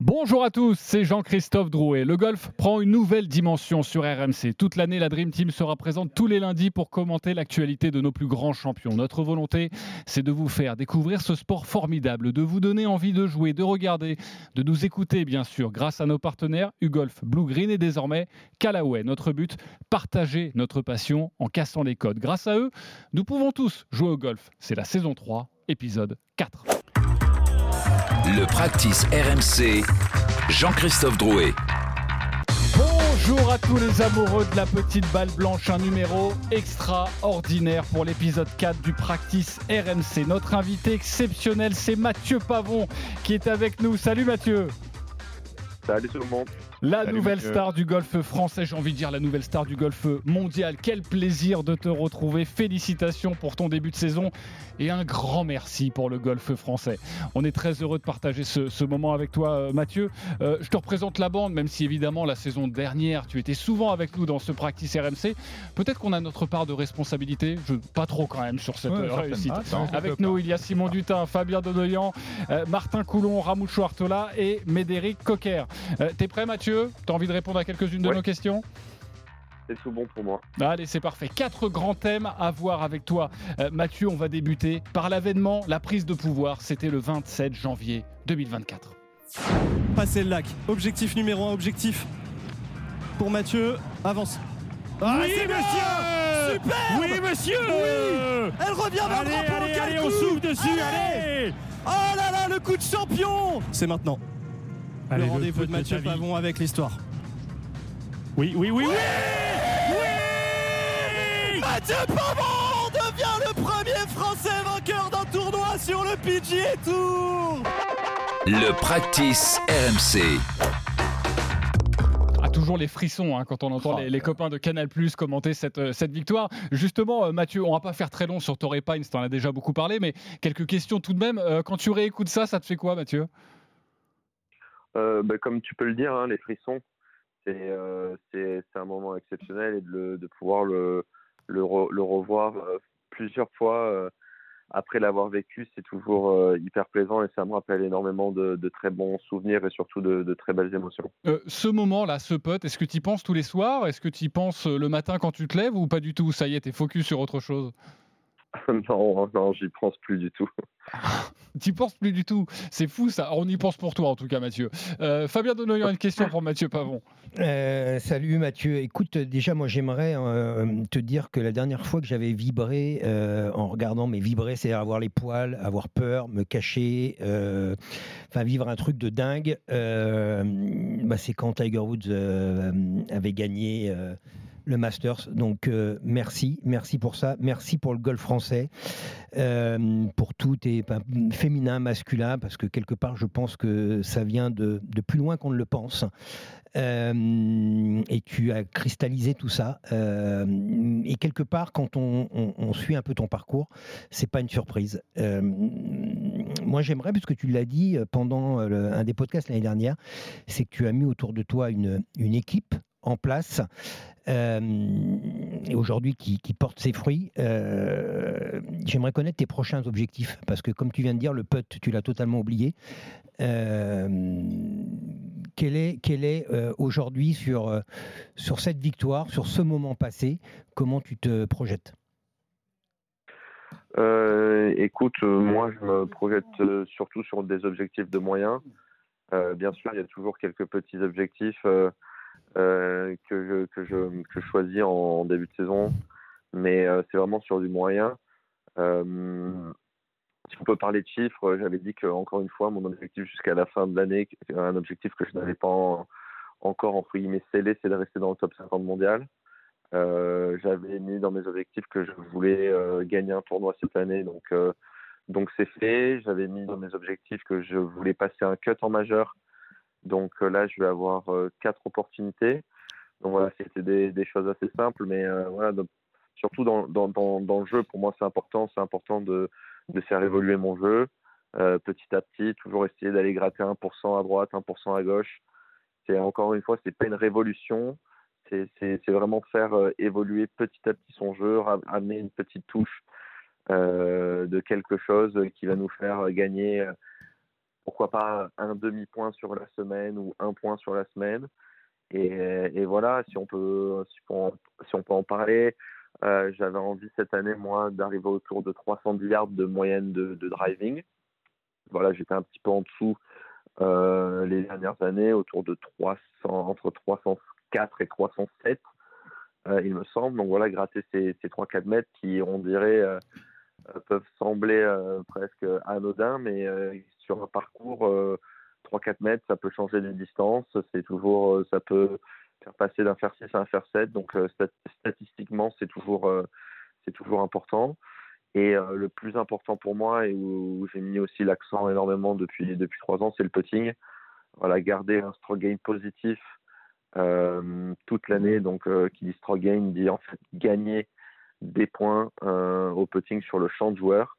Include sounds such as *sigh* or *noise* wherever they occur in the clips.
Bonjour à tous, c'est Jean-Christophe Drouet. Le golf prend une nouvelle dimension sur RMC. Toute l'année, la Dream Team sera présente tous les lundis pour commenter l'actualité de nos plus grands champions. Notre volonté, c'est de vous faire découvrir ce sport formidable, de vous donner envie de jouer, de regarder, de nous écouter bien sûr, grâce à nos partenaires UGolf, Blue Green et désormais Callaway. Notre but, partager notre passion en cassant les codes. Grâce à eux, nous pouvons tous jouer au golf. C'est la saison 3, épisode 4. Le practice RMC, Jean-Christophe Drouet. Bonjour à tous les amoureux de la petite balle blanche, un numéro extraordinaire pour l'épisode 4 du Practice RMC. Notre invité exceptionnel, c'est Mathieu Pavon qui est avec nous. Salut Mathieu. Salut tout le monde. La nouvelle star du golf français, j'ai envie de dire la nouvelle star du golf mondial. Quel plaisir de te retrouver. Félicitations pour ton début de saison et un grand merci pour le golf français. On est très heureux de partager ce, moment avec toi, euh, Mathieu. Euh, je te représente la bande, même si évidemment la saison dernière, tu étais souvent avec nous dans ce practice RMC. Peut-être qu'on a notre part de responsabilité, je, pas trop quand même sur cette réussite. avec nous, il y a Simon Dutin, Fabien Dodoyan, euh, Martin Coulon, Ramoucho Artola et Médéric Coquer. T'es prêt, Mathieu? Tu as envie de répondre à quelques-unes de nos questions? C'est tout bon pour moi. Allez, c'est parfait. Quatre grands thèmes à voir avec toi. Euh, Mathieu, on va débuter par l'avènement, la prise de pouvoir. C'était le 27 janvier 2024. Passer le lac. Objectif numéro un, objectif pour Mathieu. Avance. Ah, oui, monsieur Super Oui, monsieur oui Elle revient vers allez, le drapeau allez, allez, on souffle dessus, allez, Oh là là, le coup de champion C'est maintenant le rendez-vous de Mathieu Pavon avec l'histoire. Oui, oui, oui, oui, oui Mathieu Pavon devient le premier Français vainqueur d'un tournoi sur le PGA Tour Le practice RMC ah, toujours les frissons hein, quand on entend oh, les, copains de Canal Plus commenter cette, euh, cette victoire. Justement, euh, Mathieu, on va pas faire très long sur Torrey Pines, tu en as déjà beaucoup parlé, mais quelques questions tout de même. Euh, quand tu réécoutes ça, ça te fait quoi, Mathieu? Euh, bah, comme tu peux le dire, hein, les frissons, euh, c'est un moment exceptionnel et de, pouvoir le, revoir euh, plusieurs fois après l'avoir vécu, c'est toujours hyper plaisant et ça me rappelle énormément de, très bons souvenirs et surtout de, très belles émotions. ce moment-là, ce pote, est-ce que tu y penses tous les soirs? Est-ce que tu y penses le matin quand tu te lèves ou pas du tout? Ça y est, tu es focus sur autre chose? *laughs* non, non, j'y pense plus du tout. *laughs* Tu penses plus du tout. C'est fou ça. On y pense pour toi en tout cas, Mathieu. Euh, Fabien Donoyan, une question pour Mathieu Pavon. Euh, salut Mathieu. Écoute, déjà moi j'aimerais euh, te dire que la dernière fois que j'avais vibré en regardant, mais vibrer, c'est avoir les poils, avoir peur, me cacher, enfin vivre un truc de dingue. Bah, c'est quand Tiger Woods avait gagné le Masters. Donc euh, merci, merci pour ça, merci pour le golf français, euh, pour tout et féminin, masculin, parce que quelque part je pense que ça vient de, plus loin qu'on ne le pense. Euh, et tu as cristallisé tout ça. et quelque part, quand on, suit un peu ton parcours, c'est pas une surprise. moi, j'aimerais, puisque tu l'as dit pendant un des podcasts l'année dernière, c'est que tu as mis autour de toi une, une équipe en place euh, et aujourd'hui qui, porte ses fruits. Euh, j'aimerais connaître tes prochains objectifs parce que, comme tu viens de dire, le putt, tu l'as totalement oublié. Euh, quel est, quel est aujourd'hui sur, sur cette victoire, sur ce moment passé, comment tu te projettes? Écoute, moi je me projette surtout sur des objectifs de moyens. bien sûr, il y a toujours quelques petits objectifs que, je, que, je, que, je, choisis en, début de saison, mais euh, c'est vraiment sur du moyen. Euh, si on peut parler de chiffres, j'avais dit que encore une fois, mon objectif jusqu'à la fin de l'année, un objectif que je n'avais pas encore entre guillemets scellé, c'est de rester dans le top 50 mondial. j'avais mis dans mes objectifs que je voulais gagner un tournoi cette année, donc donc c'est fait. J'avais mis dans mes objectifs que je voulais passer un cut en majeur donc euh, là, je vais avoir euh, quatre opportunités. Donc voilà, c'était des, choses assez simples, mais euh, voilà, surtout dans, dans, dans, le jeu, pour moi, c'est important. C'est important de, de, faire évoluer mon jeu petit à petit, toujours essayer d'aller gratter 1% à droite, 1% à gauche. C'est encore une fois, c'est pas une révolution. C'est vraiment faire évoluer petit à petit son jeu, amener une petite touche de quelque chose qui va nous faire gagner pourquoi pas un demi-point sur la semaine ou un point sur la semaine. Et, voilà, si on peut, si on, peut en parler, euh, j'avais envie cette année, moi, d'arriver autour de 310 yards de moyenne de, driving. Voilà, j'étais un petit peu en dessous euh, les dernières années, autour de 300, entre 304 et 307, euh, il me semble. Donc voilà, gratter ces, ces 3-4 mètres qui, on dirait, peuvent sembler presque anodins, mais sur un parcours 3-4 mètres, ça peut changer de distance. C'est toujours, ça peut faire passer d'un fer 6 à un fer 7. Donc euh, statistiquement, c'est toujours, euh, c'est toujours important. Et euh, le plus important pour moi, et où, j'ai mis aussi l'accent énormément depuis, depuis 3 ans, c'est le putting. Voilà, garder un stroke gain positif toute l'année. Donc, qui dit stroke gain dit en fait gagner des points au putting sur le champ de joueur.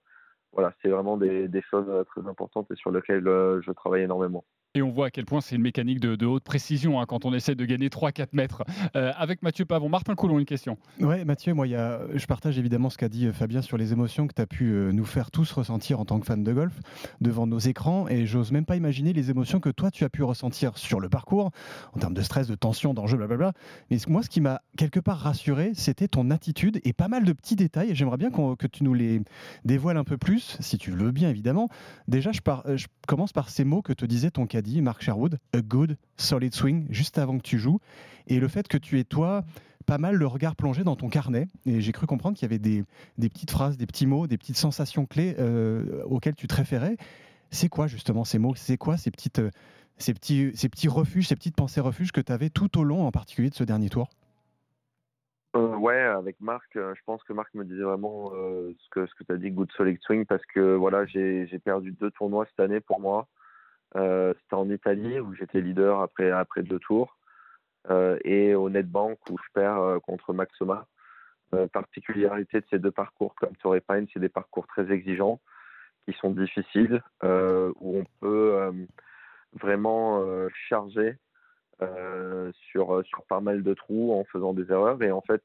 Voilà, c'est vraiment des, des, choses très importantes et sur lesquelles je travaille énormément. Et on voit à quel point c'est une mécanique de, haute précision hein, quand on essaie de gagner 3-4 mètres. Euh, avec Mathieu Pavon, Martin Coulon, une question. Ouais, Mathieu, moi, y a, je partage évidemment ce qu'a dit euh, Fabien sur les émotions que tu as pu euh, nous faire tous ressentir en tant que fan de golf devant nos écrans. Et j'ose même pas imaginer les émotions que toi, tu as pu ressentir sur le parcours, en termes de stress, de tension, d'enjeu, blablabla. Mais moi, ce qui m'a quelque part rassuré, c'était ton attitude et pas mal de petits détails. Et j'aimerais bien que tu nous les dévoiles un peu plus, si tu le veux bien, évidemment. Déjà, je, je commence par ces mots que te disait ton dit Mark Sherwood, a good solid swing, juste avant que tu joues. Et le fait que tu aies, toi, pas mal le regard plongé dans ton carnet. Et j'ai cru comprendre qu'il y avait des, petites phrases, des petits mots, des petites sensations clés euh, auxquelles tu te référais. C'est quoi justement ces mots? C'est quoi ces, petites, euh, ces, petits, ces petits refuges, ces petites pensées refuges que tu avais tout au long, en particulier de ce dernier tour? Euh, ouais, avec Marc, je pense que Marc me disait vraiment ce que, ce que tu as dit, good solid swing, parce que voilà, j'ai perdu deux tournois cette année pour moi. Euh, c'était en Italie où j'étais leader après, après deux tours. Euh, et au Netbank où je perds euh, contre Maxoma. particularité de ces deux parcours comme Torrey Pine, c'est des parcours très exigeants qui sont difficiles, où on peut vraiment charger sur, sur pas mal de trous en faisant des erreurs. Et en fait,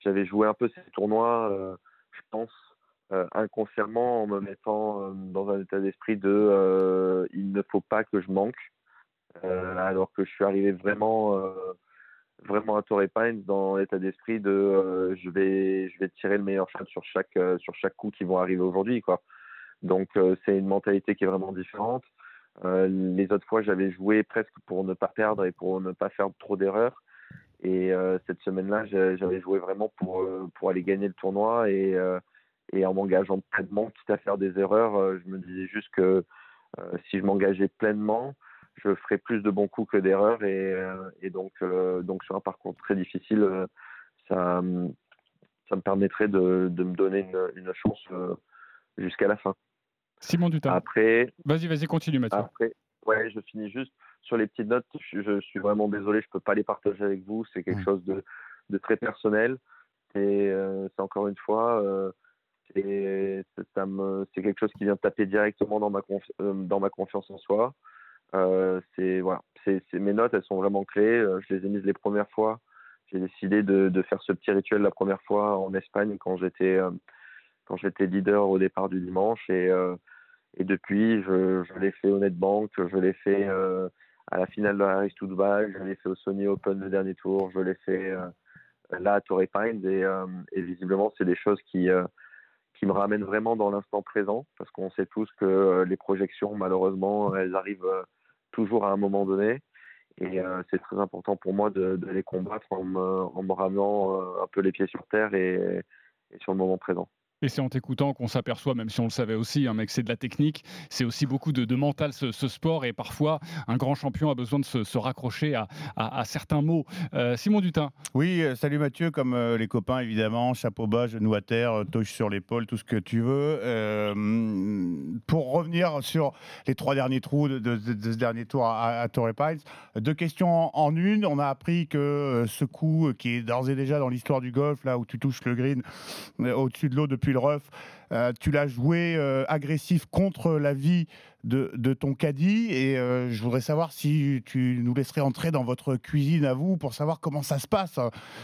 j'avais joué un peu ces tournois, je pense, euh, inconsciemment en me mettant euh, dans un état d'esprit de euh, il ne faut pas que je manque alors que je suis arrivé vraiment vraiment à Torrey Pines dans l'état d'esprit de je vais je vais tirer le meilleur shot sur chaque sur chaque coup qui vont arriver aujourd'hui quoi. Donc c'est une mentalité qui est vraiment différente. Les autres fois j'avais joué presque pour ne pas perdre et pour ne pas faire trop d'erreurs. Et cette semaine là j'avais joué vraiment pour pour aller gagner le tournoi et et en m'engageant pleinement, quitte à faire des erreurs, euh, je me disais juste que euh, si je m'engageais pleinement, je ferais plus de bons coups que d'erreurs. Et, euh, et, donc, donc, sur un parcours très difficile, ça, ça me permettrait de, de me donner une, une chance jusqu'à la fin. Simon Dutin. Après. Vas-y, vas-y, continue, Mathieu. Après, ouais, je finis juste sur les petites notes. Je, suis vraiment désolé, je peux pas les partager avec vous. C'est quelque chose de, de, très personnel. Et c'est encore une fois, c'est c'est quelque chose qui vient taper directement dans ma euh, dans ma confiance en soi. Euh, c'est voilà, c'est mes notes, elles sont vraiment clés. Euh, je les ai mises les premières fois. J'ai décidé de, de, faire ce petit rituel la première fois en Espagne quand j'étais quand j'étais leader au départ du dimanche et et depuis je, l'ai fait au Netbank, je l'ai fait à la finale de la Harris Dubaï, je l'ai fait au Sony Open le dernier tour, je l'ai fait là à Torrey Pines et visiblement c'est des choses qui qui me ramène vraiment dans l'instant présent, parce qu'on sait tous que euh, les projections, malheureusement, elles arrivent euh, toujours à un moment donné. Et euh, c'est très important pour moi de, les combattre en me, en me ramenant un peu les pieds sur terre et sur le moment présent. Et c'est en t'écoutant qu'on s'aperçoit, même si on le savait aussi, hein, que c'est de la technique, c'est aussi beaucoup de, mental ce, sport. Et parfois, un grand champion a besoin de se, raccrocher à, certains mots. Euh, Simon Dutin. Oui, euh, salut Mathieu, comme euh, les copains évidemment, chapeau bas, genou à terre, touche sur l'épaule, tout ce que tu veux. pour revenir sur les trois derniers trous de, ce dernier tour à, Torrey Pines, deux questions en, une. On a appris que ce coup qui est d'ores et déjà dans l'histoire du golf, là où tu touches le green au-dessus de l'eau depuis le rough, Euh, tu l'as joué euh, agressif contre la vie de, ton caddie et euh, je voudrais savoir si tu nous laisserais entrer dans votre cuisine à vous pour savoir comment ça se passe.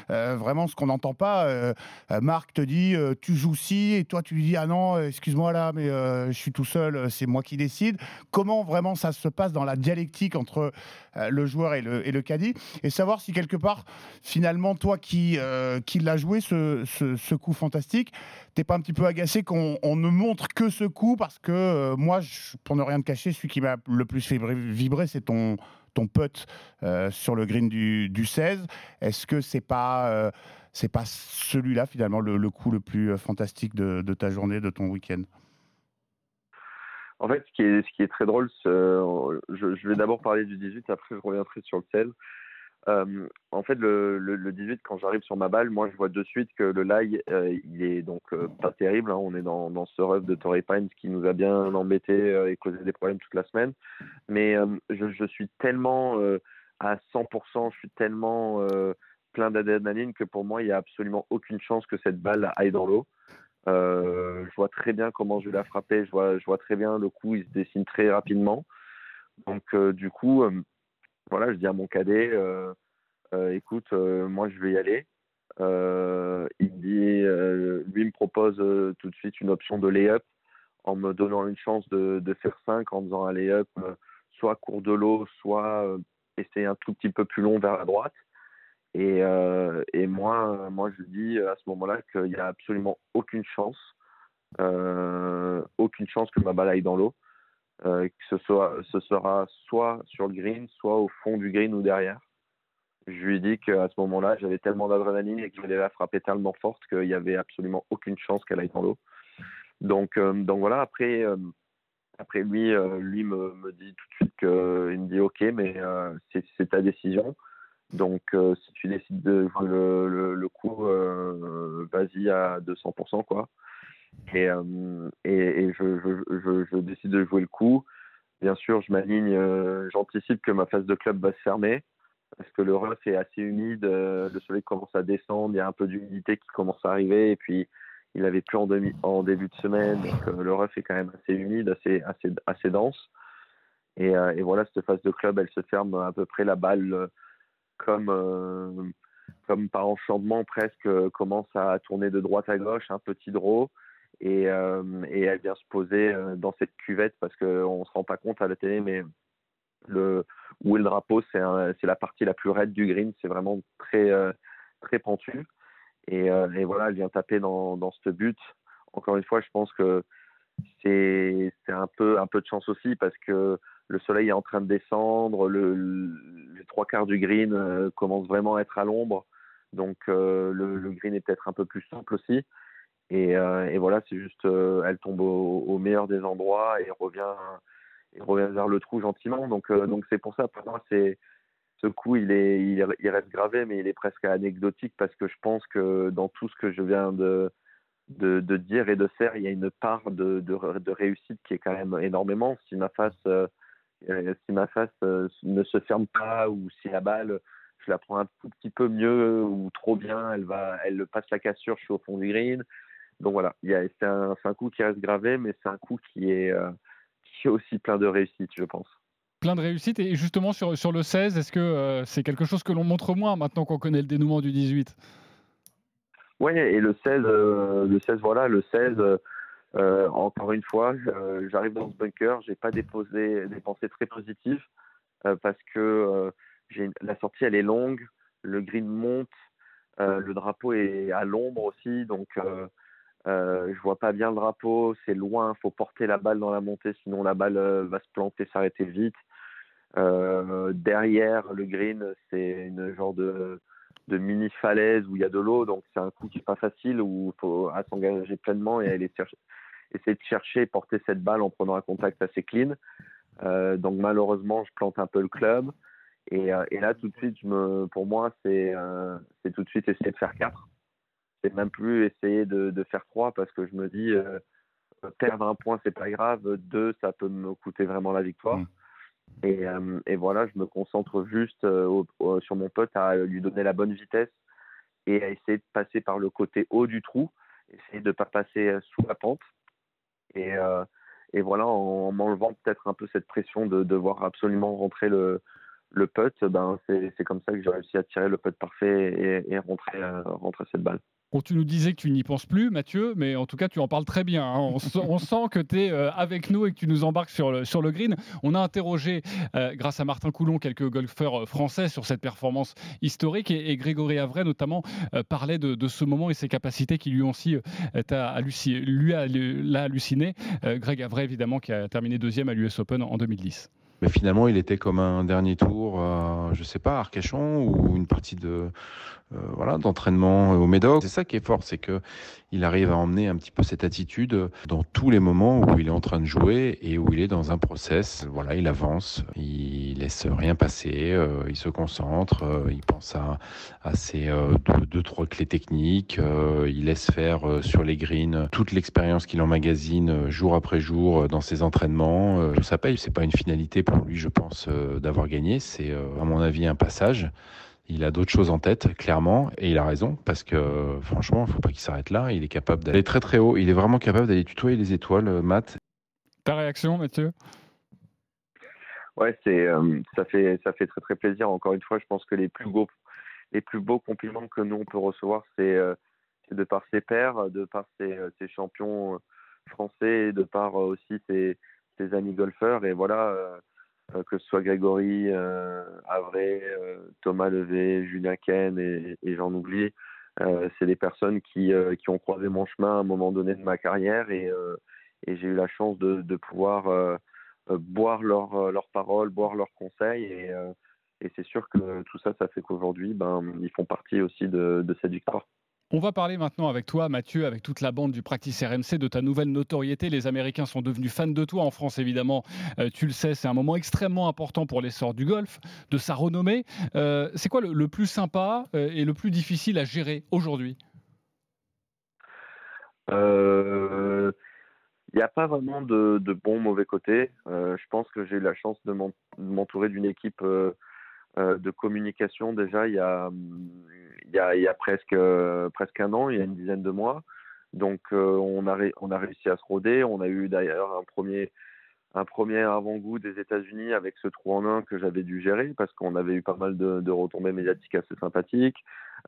Vraiment, ce qu'on n'entend pas, Marc te dit tu joues ci et toi tu lui dis ah non, excuse-moi là, mais je suis tout seul, c'est moi qui décide. Comment vraiment ça se passe dans la dialectique entre le joueur et le, et caddie? Et savoir si quelque part, finalement, toi qui, qui l'as joué ce, coup fantastique, t'es pas un petit peu agacé on ne montre que ce coup parce que euh, moi, pour ne rien te cacher, celui qui m'a le plus fait vibrer- c'est ton ton putt euh, sur le green du, du 16. Est-ce que c'est pas euh, c'est pas celui-là finalement le, coup le plus fantastique de, ta journée, de ton week-end? En fait, ce qui est, ce qui est très drôle, je, je vais d'abord parler du 18, après je reviendrai sur le 16. Euh, en fait, le, le, le 18, quand j'arrive sur ma balle, moi je vois de suite que le lie, euh, il est donc euh, pas terrible. hein. On est dans, ce rough de Torrey Pines qui nous a bien embêté euh, et causé des problèmes toute la semaine. Mais je, suis tellement à 100%, je suis tellement plein d'adrénaline que pour moi, il n'y a absolument aucune chance que cette balle aille dans l'eau. Je vois très bien comment je vais la frapper, je vois, je vois très bien le coup, il se dessine très rapidement. Donc, du coup, voilà, je dis à mon cadet, euh, euh, écoute, euh, moi je vais y aller. Il me lui me propose tout de suite une option de lay-up en me donnant une chance de, faire 5 en faisant un lay-up soit court de l'eau, soit essayer un tout petit peu plus long vers la droite. Et, moi, moi, je dis à ce moment-là qu'il n'y a absolument aucune chance, aucune chance que ma balle aille dans l'eau, que ce, soit, ce sera soit sur le green, soit au fond du green ou derrière. Je lui ai dit qu'à ce moment-là, j'avais tellement d'adrénaline et que je voulais la frapper tellement forte qu'il n'y avait absolument aucune chance qu'elle aille dans l'eau. Donc, euh, donc voilà, après, euh, après lui, euh, lui me, me dit tout de suite qu'il me dit OK, mais euh, c'est ta décision. Donc, euh, si tu décides de jouer le, le, coup, euh, vas-y à 200%, quoi. Et, euh, et, et je, décide de jouer le coup. Bien sûr, je m'aligne, euh, j'anticipe que ma phase de club va se fermer parce que le rough est assez humide, euh, le soleil commence à descendre, il y a un peu d'humidité qui commence à arriver, et puis il avait plus en, début de semaine, donc le rough est quand même assez humide, assez, assez, dense. Et, voilà, cette phase de club, elle se ferme à peu près la balle comme, comme par enchantement presque, commence à tourner de droite à gauche, un petit draw, et, euh, et elle vient se poser euh, dans cette cuvette parce qu'on ne se rend pas compte à la télé, mais où est le drapeau, c'est la partie la plus raide du green, c'est vraiment très, euh, très pentu. Et, voilà, elle vient taper dans, ce but. Encore une fois, je pense que c'est un peu, un peu de chance aussi parce que le soleil est en train de descendre, le, le- les trois quarts du green commencent vraiment à être à l'ombre, donc le, le green est peut-être un peu plus simple aussi. Et, euh, et voilà, c'est juste, euh, elle tombe au, meilleur des endroits et revient, et revient vers le trou gentiment. Donc, euh, donc c'est pour ça, pour moi, c'est ce coup, il est, il, est- il reste gravé, mais il est presque anecdotique parce que je pense que dans tout ce que je viens de, de, dire et de faire, il y a une part de, de, réussite qui est quand même énormément. Si ma face, si ma face ne se ferme pas ou si la balle, je la prends un tout petit peu mieux ou trop bien, elle va, elle passe la cassure, je suis au fond du green. Donc voilà, c'est un, coup qui reste gravé, mais c'est un coup qui est, euh, qui est aussi plein de réussite, je pense. Plein de réussite. Et justement, sur, sur le 16, est-ce que euh, c'est quelque chose que l'on montre moins maintenant qu'on connaît le dénouement du 18 Ouais, et le 16, euh, le 16, voilà, le 16, euh, euh, encore une fois, j'arrive dans ce bunker, j'ai pas déposé des pensées très positives parce que la sortie elle est longue, le green monte, le drapeau est à l'ombre aussi, donc euh, je vois pas bien le drapeau, c'est loin, faut porter la balle dans la montée, sinon la balle euh, va se planter, s'arrêter vite. Euh, derrière le green, c'est une genre de mini falaise où il y a de l'eau, donc c'est un coup qui est pas facile où il faut s'engager pleinement et aller essayer de chercher et porter cette balle en prenant un contact assez clean. Euh, donc malheureusement, je plante un peu le club et, là tout de suite, pour moi, c'est tout de suite essayer de faire 4 C'est même plus essayer de, de faire 3 parce que je me dis euh, perdre un point, c'est pas grave. Deux, ça peut me coûter vraiment la victoire. Mm. Et, euh, et voilà, je me concentre juste euh, au- au- sur mon pote à lui donner la bonne vitesse et à essayer de passer par le côté haut du trou. essayer de ne pas passer sous la pente. Et, et voilà, en, m'enlevant peut-être un peu cette pression de devoir absolument rentrer le, le putt, ben c'est comme ça que j'ai réussi à tirer le putt parfait et, et rentrer, rentrer cette balle. Bon, tu nous disais que tu n'y penses plus, Mathieu, mais en tout cas, tu en parles très bien. Hein. On, sent que tu es euh, avec nous et que tu nous embarques sur le, sur le green. On a interrogé, euh, grâce à Martin Coulon, quelques golfeurs euh, français sur cette performance historique et, Grégory Avray, notamment, parlait de, ce moment et ses capacités qui lui ont aussi lui a, l'a halluciné. Greg Avray, évidemment, qui a terminé deuxième à l'US Open en 2010. Mais finalement, il était comme un dernier tour, je je sais pas, Arcachon ou une partie de voilà, d'entraînement au Médoc. C'est ça qui est fort, c'est que il arrive à emmener un petit peu cette attitude dans tous les moments où il est en train de jouer et où il est dans un process. Voilà, il avance, il laisse rien passer, euh, il se concentre, euh, il pense à, ses deux, trois clés techniques, il laisse faire sur les greens toute l'expérience qu'il emmagasine jour après jour dans ses entraînements. ça paye, c'est pas une finalité pour lui, je pense, d'avoir gagné. C'est à mon avis un passage. Il a d'autres choses en tête, clairement, et il a raison, parce que franchement, il ne faut pas qu'il s'arrête là. Il est capable d'aller très très haut. Il est vraiment capable d'aller tutoyer les étoiles, euh, Matt. Ta réaction, Mathieu? Ouais, c'est euh, ça fait ça fait très très plaisir. Encore une fois, je pense que les plus beaux les plus beaux compliments que nous on peut recevoir, c'est euh, de par ses pairs, de par ses, ses champions français, de par aussi ses, ses, amis golfeurs. Et voilà euh, que ce soit Grégory, euh, Avray, euh, Thomas Levé, Julien Ken et, j'en oublie. c'est des personnes qui, qui ont croisé mon chemin à un moment donné de ma carrière et, et j'ai eu la chance de, de pouvoir boire leurs leur paroles, boire leurs conseils et, et c'est sûr que tout ça, ça fait qu'aujourd'hui, ben, ils font partie aussi de, de cette victoire. On va parler maintenant avec toi, Mathieu, avec toute la bande du Practice RMC, de ta nouvelle notoriété. Les Américains sont devenus fans de toi en France, évidemment. Euh, tu le sais, c'est un moment extrêmement important pour l'essor du golf, de sa renommée. Euh, c'est quoi le, plus sympa euh, et le plus difficile à gérer aujourd'hui? Il n'y a pas vraiment de, de bon mauvais côté. je pense que j'ai eu la chance de m'entourer d'une équipe de communication déjà il y a il y a, il y a presque, euh, presque un an, il y a une dizaine de mois. Donc euh, on, a on a réussi à se roder. On a eu d'ailleurs un premier, un premier avant-goût des États-Unis avec ce trou en un que j'avais dû gérer parce qu'on avait eu pas mal de, retombées médiatiques assez sympathiques.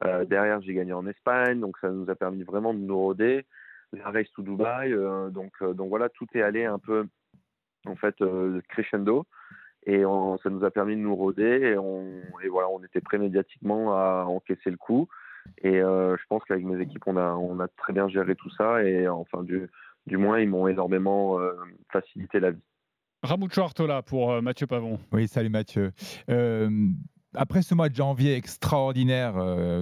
Euh, derrière, j'ai gagné en Espagne, donc ça nous a permis vraiment de nous roder. La race to Dubaï, donc, donc voilà, tout est allé un peu en fait crescendo. Et ça nous a permis de nous roder et, on, et voilà, on était prêt médiatiquement à encaisser le coup. Et euh, je pense qu'avec mes équipes, on a, on a très bien géré tout ça et enfin, du, du moins, ils m'ont énormément euh, facilité la vie. Ramucho Artola pour euh, Mathieu Pavon. Oui, salut Mathieu. après ce mois de janvier extraordinaire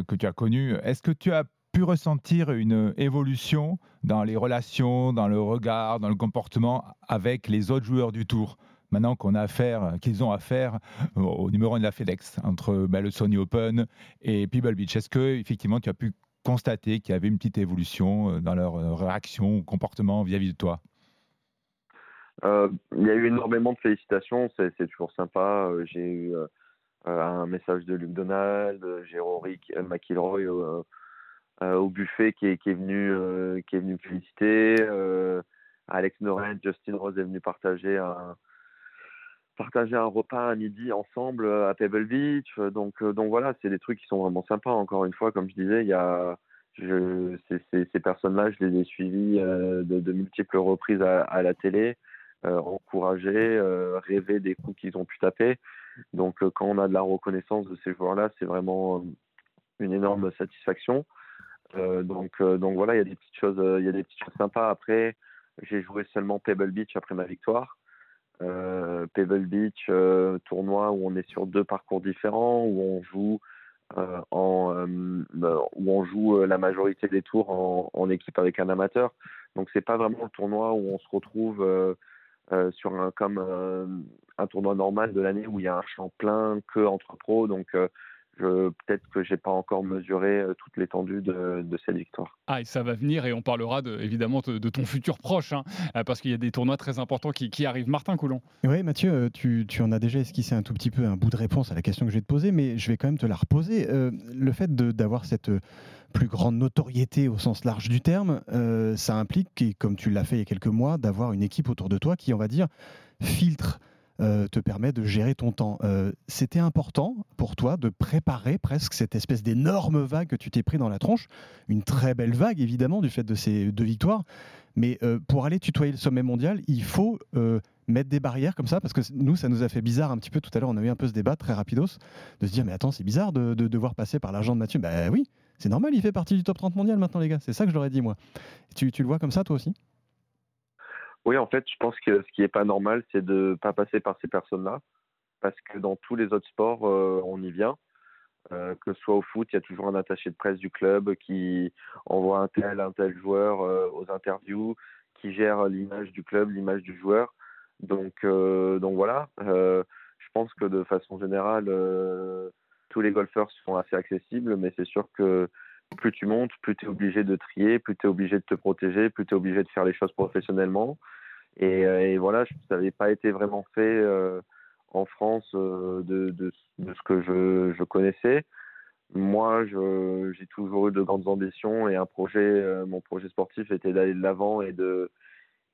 que tu as connu, est-ce que tu as pu ressentir une évolution dans les relations, dans le regard, dans le comportement avec les autres joueurs du tour? Maintenant qu'on a affaire, qu'ils ont affaire au numéro 1 de la FedEx entre bah, le Sony Open et Pebble Beach. Est-ce que effectivement tu as pu constater qu'il y avait une petite évolution euh, dans leur euh, réaction, comportement vis-à-vis de toi? Euh, Il y a eu énormément de félicitations, c'est toujours sympa. J'ai eu un message de Luc Donald, j'ai Rory McIlroy au buffet qui est, venu qui est venu féliciter. Alex Noren, Justin Rose est venu partager un, partager un repas à midi ensemble euh, à Pebble Beach. Euh, donc, euh, donc voilà, c'est des trucs qui sont vraiment sympas. Encore une fois, comme je disais, il y a je, ces, ces, personnes-là, je les ai suivies de, multiples reprises à, la télé, euh, encouragées, rêver des coups qu'ils ont pu taper. Donc quand on a de la reconnaissance de ces joueurs-là, c'est vraiment une énorme satisfaction. donc, donc voilà, il y a des petites choses, il y a des petites choses sympas. Après, j'ai joué seulement Pebble Beach après ma victoire. Euh, Pebble Beach, euh, tournoi où on est sur deux parcours différents, où on joue euh, en, où on joue la majorité des tours en, équipe avec un amateur. Donc c'est pas vraiment le tournoi où on se retrouve sur un comme un tournoi normal de l'année où il y a un champ plein que entre pros. Donc peut-être que j'ai pas encore mesuré euh, toute l'étendue de, de, cette victoire. Ah, et ça va venir et on parlera de, évidemment de, ton futur proche, hein, euh, parce qu'il y a des tournois très importants qui, qui arrivent. Martin Coulon. Oui, Mathieu, euh, tu, tu, en as déjà esquissé un tout petit peu un bout de réponse à la question que je vais te poser, mais je vais quand même te la reposer. le fait d'avoir cette plus grande notoriété au sens large du terme, ça implique, comme tu l'as fait il y a quelques mois, d'avoir une équipe autour de toi qui, on va dire, filtre euh, te permet de gérer ton temps. Euh, c'était important pour toi de préparer presque cette espèce d'énorme vague que tu t'es pris dans la tronche, une très belle vague évidemment du fait de ces deux victoires, mais euh, pour aller tutoyer le sommet mondial, il faut mettre des barrières comme ça, parce que nous, ça nous a fait bizarre un petit peu tout à l'heure, on a eu un peu ce débat très rapidos, de se dire, mais attends, c'est bizarre de, devoir passer par l'argent de Mathieu. Ben oui, c'est normal, il fait partie du top 30 mondial maintenant, les gars. C'est ça que je leur ai dit, moi. Tu, tu le vois comme ça, toi aussi? Oui, en fait, je pense que ce qui n'est pas normal, c'est de ne pas passer par ces personnes-là. Parce que dans tous les autres sports, euh, on y vient. Euh, que ce soit au foot, il y a toujours un attaché de presse du club qui envoie un tel, un tel joueur euh, aux interviews, qui gère l'image du club, l'image du joueur. Donc, donc voilà, je pense que de façon générale, tous les golfeurs sont assez accessibles, mais c'est sûr que plus tu montes, plus tu es obligé de trier, plus tu es obligé de te protéger, plus tu es obligé de faire les choses professionnellement. Et, euh, voilà, ça n'avait pas été vraiment fait euh, en France euh, de, ce que je, connaissais. Moi, j'ai toujours eu de grandes ambitions et un projet, mon projet sportif était d'aller de l'avant et de,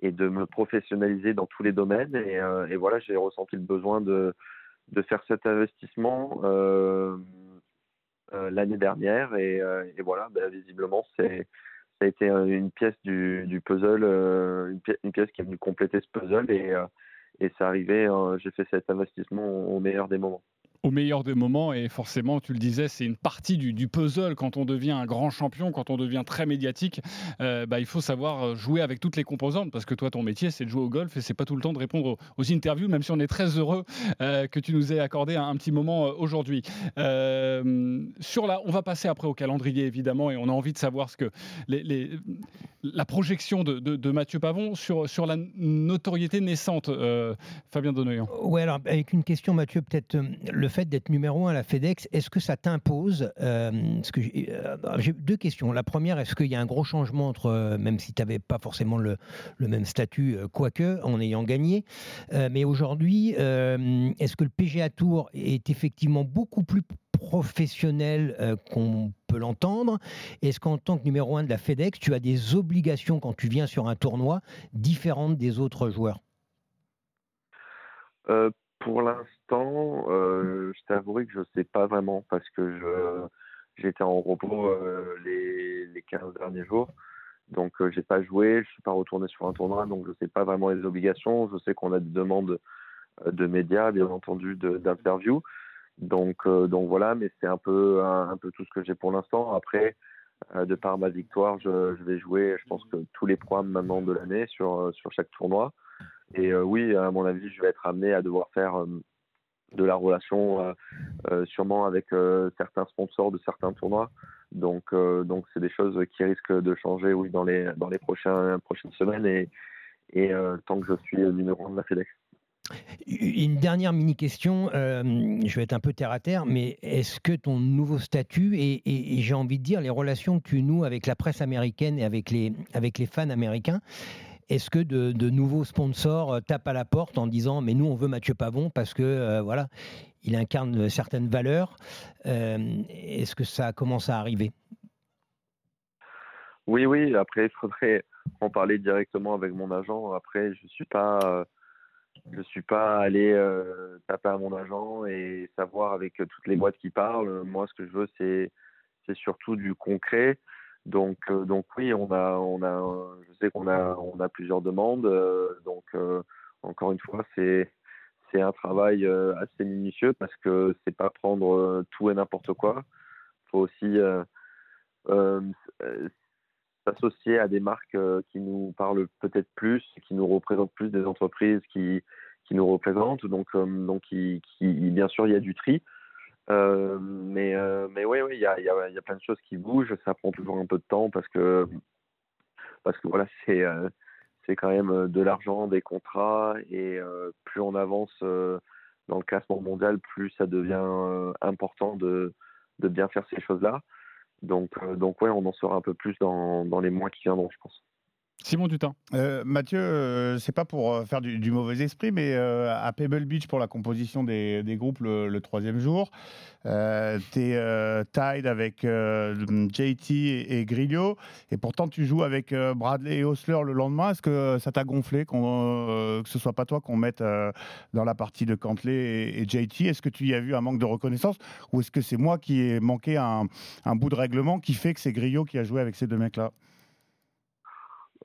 et me professionnaliser dans tous les domaines. Et, et voilà, j'ai ressenti le besoin de, faire cet investissement l'année dernière. Et, euh, voilà, ben, visiblement, c'est ça a été une pièce du, puzzle, euh, une, pièce, qui est venue compléter ce puzzle et, et c'est arrivé, j'ai fait cet investissement au meilleur des moments au meilleur des moments. Et forcément, tu le disais, c'est une partie du, puzzle quand on devient un grand champion, quand on devient très médiatique. Euh, bah, il faut savoir euh, jouer avec toutes les composantes parce que toi, ton métier, c'est de jouer au golf et c'est pas tout le temps de répondre aux, interviews, même si on est très heureux euh, que tu nous aies accordé un, petit moment aujourd'hui. sur on va passer après au calendrier évidemment et on a envie de savoir ce que les, la projection de, Mathieu Pavon sur, sur la notoriété naissante. Fabien Donoyan. Oui, alors avec une question, Mathieu, peut-être le fait d'être numéro un à la FedEx, est-ce que ça t'impose euh, euh, J'ai deux questions. La première, est-ce qu'il y a un gros changement entre, euh, même si tu n'avais pas forcément le, même statut, quoique, en ayant gagné, mais aujourd'hui, est-ce que le PGA Tour est effectivement beaucoup plus professionnel qu'on peut l'entendre? Est-ce qu'en tant que numéro un de la FedEx, tu as des obligations quand tu viens sur un tournoi différentes des autres joueurs? Pour l'instant, euh, je t'avouerai que je ne sais pas vraiment parce que je j'étais en repos euh, les, les 15 derniers jours. Donc euh, j'ai pas joué, je suis pas retourné sur un tournoi, donc je sais pas vraiment les obligations. Je sais qu'on a des demandes de médias, bien entendu, d'interviews. Donc donc voilà, mais c'est un peu tout ce que j'ai pour l'instant. Après, de par ma victoire, je, vais jouer, je pense que tous les programmes maintenant de l'année sur chaque tournoi. Et oui, à mon avis, je vais être amené à devoir faire de la relation euh, euh, sûrement avec euh, certains sponsors de certains tournois. Donc, donc c'est des choses qui risquent de changer, oui, dans les dans les prochains, prochaines semaines et, et tant que je suis numéro 1 de la FedEx. Une dernière mini question, je vais être un peu terre à terre, mais est-ce que ton nouveau statut et, et j'ai envie de dire les relations que tu noues avec la presse américaine et avec les, avec les fans américains, est-ce que de, nouveaux sponsors euh, tapent à la porte en disant mais nous on veut Mathieu Pavon parce que euh, voilà il incarne certaines valeurs euh, Est-ce que ça commence à arriver? Oui, oui. Après, il faudrait en parler directement avec mon agent. Après, je suis suis pas allé taper à mon agent et savoir avec toutes les boîtes qui parlent. Moi, ce que je veux, c'est, c'est surtout du concret. Donc, euh, donc oui, on a, on a, je sais qu'on a, on a plusieurs demandes. Euh, donc, euh, encore une fois, c'est, c'est un travail assez minutieux parce que c'est pas prendre tout et n'importe quoi. Il faut aussi s'associer à des marques qui nous parlent peut-être plus, qui nous représentent plus, des entreprises qui, qui nous représentent. Donc, donc qui, qui, bien sûr, il y a du tri. Euh, mais euh, mais oui, il y, a, y, y, a, plein de choses qui bougent. Ça prend toujours un peu de temps parce que parce que voilà, c'est euh, quand même de l'argent, des contrats, et plus on avance dans le classement mondial, plus ça devient important de de bien faire ces choses-là. Donc, donc ouais, on en saura un peu plus dans, dans les mois qui viendront, je pense. Simon Dutin. Euh, Mathieu, euh, c'est pas pour euh, faire du, mauvais esprit, mais à Pebble Beach pour la composition des, groupes le, troisième jour, tu es tied avec JT et, Grillo, et pourtant tu joues avec Bradley et Osler le lendemain. Est-ce que ça t'a gonflé que ce soit pas toi qu'on mette dans la partie de Cantley et, JT Est-ce que tu y as vu un manque de reconnaissance, ou est-ce que c'est moi qui ai manqué un, un bout de règlement qui fait que c'est Grillo qui a joué avec ces deux mecs-là?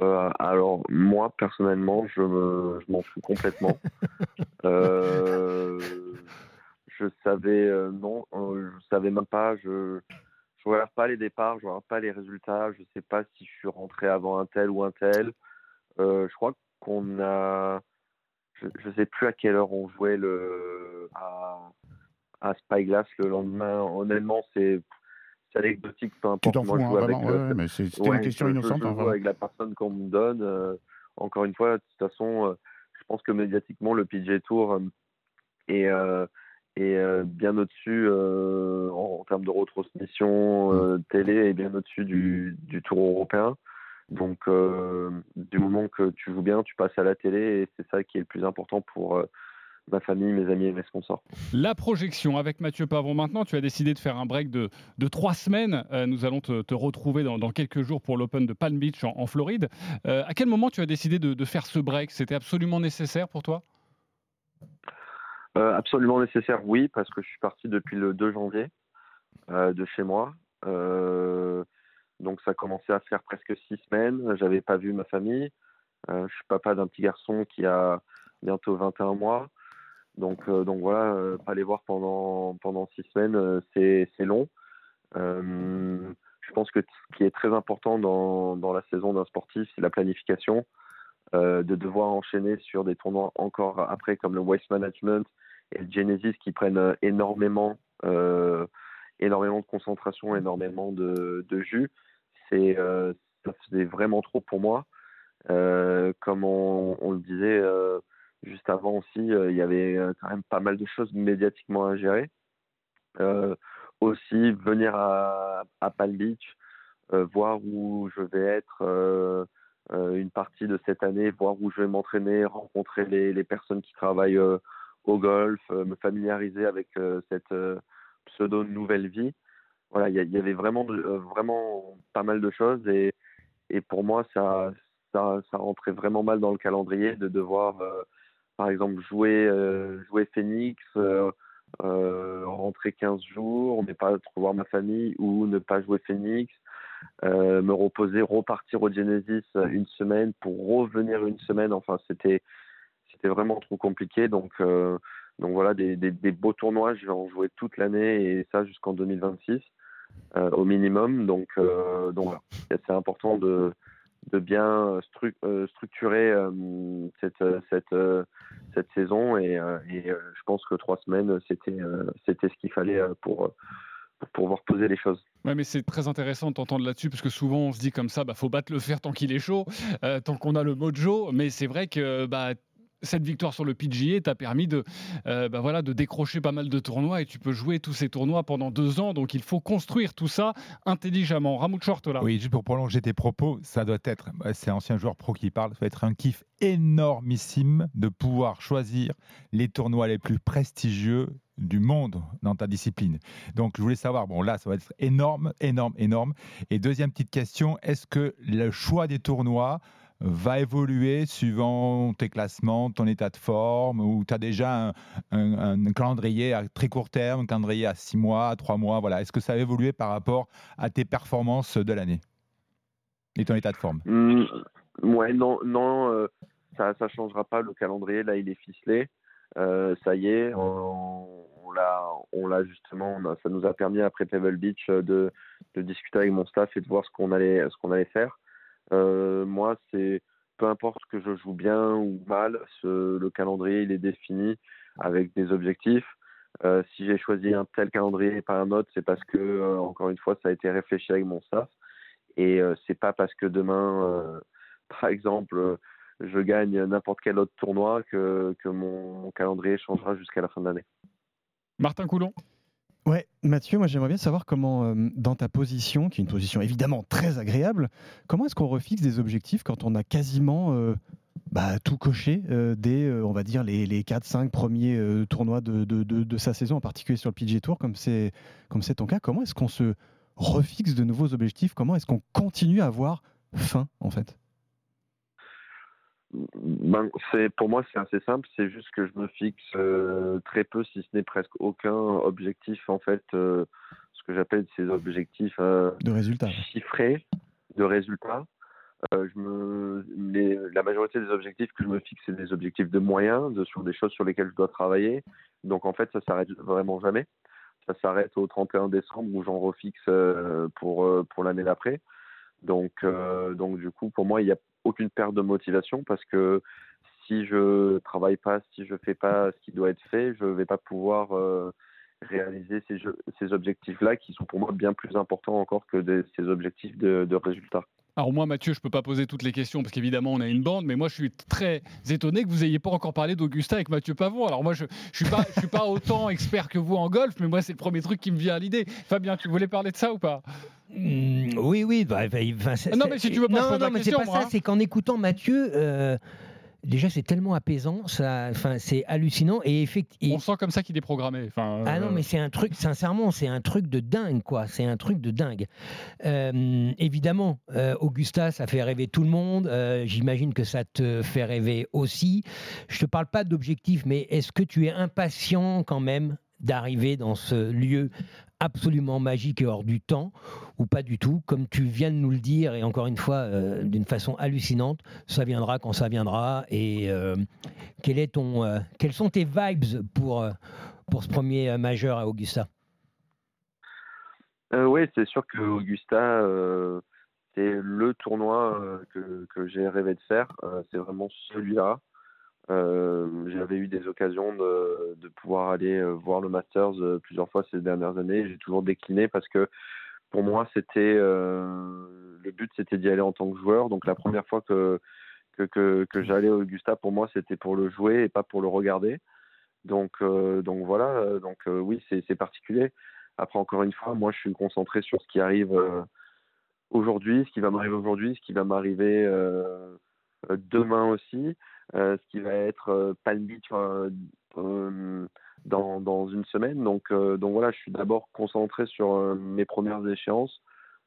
Euh, alors moi personnellement, je m'en fous complètement. *laughs* euh, je savais euh, non, je savais même pas. Je je regarde pas les départs, je regarde pas les résultats. Je sais pas si je suis rentré avant un tel ou un tel. je crois qu'on a, je, je sais plus à quelle heure on jouait le à à Spyglass le lendemain. Honnêtement, c'est anecdotique, peu importe. Tu t'en fous, hein, avec, ouais, mais c'était une question innocente. Je, hein, avec la personne qu'on me donne. Euh, encore une fois, de toute façon, euh, je pense que médiatiquement, le PJ Tour euh, est, est bien au-dessus en, termes de retransmission mm. télé et bien au-dessus du, du, Tour européen. Donc, du moment que tu joues bien, tu passes à la télé et c'est ça qui est le plus important pour ma famille, mes amis et mes sponsors. La projection avec Mathieu Pavon. Maintenant, tu as décidé de faire un break de, de trois semaines. Euh, nous allons te, retrouver dans, quelques jours pour l'Open de Palm Beach en, Floride. Euh, à quel moment tu as décidé de, faire ce break? C'était absolument nécessaire pour toi? Euh, Absolument nécessaire, oui, parce que je suis parti depuis le 2 janvier de chez moi. donc ça commençait à faire presque six semaines. J'avais pas vu ma famille. je suis papa d'un petit garçon qui a bientôt 21 mois. Donc, euh, donc voilà, euh, pas les voir pendant, pendant six semaines, euh, c'est long. je pense que ce qui est très important dans, dans la saison d'un sportif, c'est la planification. de devoir enchaîner sur des tournois encore après comme le Waste Management et le Genesis qui prennent énormément, énormément de concentration, énormément de, de jus. C'est vraiment trop pour moi. comme on, le disait Juste avant aussi, euh, il y avait euh, quand même pas mal de choses médiatiquement à gérer. Euh, aussi, venir à, à Palm Beach, voir où je vais être une partie de cette année, voir où je vais m'entraîner, rencontrer les, les, personnes qui travaillent au golf, me familiariser avec cette pseudo nouvelle vie. Voilà, il y, avait vraiment, vraiment pas mal de choses et, et pour moi, ça, ça, ça, rentrait vraiment mal dans le calendrier de devoir par exemple jouer, euh, jouer Phoenix, euh, euh, rentrer 15 jours, ne pas revoir ma famille ou ne pas jouer Phoenix, me reposer, repartir au Genesis une semaine pour revenir une semaine. Enfin, c'était c'était vraiment trop compliqué. Donc donc voilà, des, des, beaux tournois, je vais en jouer toute l'année et ça jusqu'en 2026 au minimum. Donc donc voilà, c'est important de de bien euh, structurer euh, cette, euh, cette, cette saison et, je pense que trois semaines c'était c'était ce qu'il fallait pour pour pouvoir poser les choses. Ouais, mais c'est très intéressant de t'entendre là-dessus parce que souvent on se dit comme ça, bah faut battre le fer tant qu'il est chaud, tant qu'on a le mojo. Mais c'est vrai que bah cette victoire sur le PGA t'a permis de, euh, bah voilà, de décrocher pas mal de tournois et tu peux jouer tous ces tournois pendant deux ans. Donc il faut construire tout ça intelligemment. Ramoud Short là. Oui, juste pour prolonger tes propos, ça doit être, bah, c'est ancien joueur pro qui parle, ça va être un kiff énormissime de pouvoir choisir les tournois les plus prestigieux du monde dans ta discipline. Donc je voulais savoir, bon là ça va être énorme, énorme, énorme. Et deuxième petite question, est-ce que le choix des tournois va évoluer suivant tes classements, ton état de forme, ou tu as déjà un, calendrier à très court terme, un calendrier à six mois, à trois mois. Voilà. Est-ce que ça va évoluer par rapport à tes performances de l'année et ton état de forme? Mmh, Ouais, non, non euh, ça ne changera pas. Le calendrier, là, il est ficelé. Euh, ça y est, on, on l'a justement, ça nous a permis après Pebble Beach de, de, discuter avec mon staff et de voir ce qu'on allait, ce qu'on allait faire. Euh, moi, c'est peu importe que je joue bien ou mal, le calendrier il est défini avec des objectifs. Euh, si j'ai choisi un tel calendrier et pas un autre, c'est parce que euh, encore une fois, ça a été réfléchi avec mon staff et c'est pas parce que demain, *laughs* par exemple, je gagne n'importe quel autre tournoi que, que mon calendrier changera jusqu'à la fin de l'année. Martin Coulon? Ouais, Mathieu, moi j'aimerais bien savoir comment, euh, dans ta position, qui est une position évidemment très agréable, comment est-ce qu'on refixe des objectifs quand on a quasiment euh, bah, tout coché euh, dès, on va dire, les, les 4-5 premiers tournois de, de- sa saison, en particulier sur le PG Tour, comme c'est comme ton cas Comment est-ce qu'on se refixe de nouveaux objectifs? Comment est-ce qu'on continue à avoir faim, en fait? Ben, c'est pour moi c'est assez simple, c'est juste que je me fixe euh, très peu, si ce n'est presque aucun objectif en fait, euh, ce que j'appelle ces objectifs euh, de résultats chiffrés de résultats. Je me, les- la majorité des objectifs que je me fixe, c'est des objectifs de moyens, de, sur des choses sur lesquelles je dois travailler. Donc en fait, ça s'arrête vraiment jamais. Ça s'arrête au 31 décembre où j'en refixe pour, pour l'année d'après. Donc, euh, donc du coup, pour moi, il n'y a aucune perte de motivation parce que si je travaille pas, si je fais pas ce qui doit être fait, je vais pas pouvoir euh, réaliser ces, ces objectifs-là qui sont pour moi bien plus importants encore que ces objectifs de, de résultats. Alors moi, Mathieu, je peux pas poser toutes les questions parce qu'évidemment on a une bande, mais moi je suis très étonné que vous ayez pas encore parlé d'Augusta avec Mathieu Pavon. Alors moi je, je suis pas je suis pas autant expert que vous en golf, mais moi c'est le premier truc qui me vient à l'idée. Fabien, tu voulais parler de ça ou pas? Mm, oui, oui. bah, c'est- Ah non, mais si tu veux pas, non, mais c'est pas moi, ça. hein. C'est qu'en écoutant Mathieu, euh, déjà c'est tellement apaisant, ça, enfin, c'est hallucinant et effectivement. On sent comme ça qu'il est programmé. Enfin, Ah non, euh, mais c'est un truc, sincèrement, c'est un truc de dingue, quoi. C'est un truc de dingue. Euh, évidemment, euh, Augusta, ça fait rêver tout le monde. J'imagine que ça te fait rêver aussi. Je te parle pas d'objectif, mais est-ce que tu es impatient quand même d'arriver dans ce lieu absolument magique et hors du temps, ou pas du tout, comme tu viens de nous le dire, et encore une fois, euh, d'une façon hallucinante, ça viendra quand ça viendra, et euh, quel est ton, euh, quelles sont tes vibes pour, pour ce premier majeur à Augusta? Oui, c'est sûr que Augusta, c'est le tournoi que, j'ai rêvé de faire. C'est vraiment celui-là. Euh, J'avais eu des occasions de, de pouvoir aller euh, voir le Masters euh, plusieurs fois ces dernières années. J'ai toujours décliné parce que pour moi, c'était le but, c'était d'y aller en tant que joueur. Donc la première fois que que, que, j'allais à Augusta, pour moi, c'était pour le jouer et pas pour le regarder. Donc donc voilà. Donc oui, c'est particulier. Après, encore une fois, moi, je suis concentré sur ce qui arrive aujourd'hui, ce qui va m'arriver aujourd'hui, ce qui va m'arriver demain aussi, ce qui va être euh, Palm Beach euh, euh, dans, dans une semaine. Donc, euh, donc voilà, je suis d'abord concentré sur euh, mes premières échéances.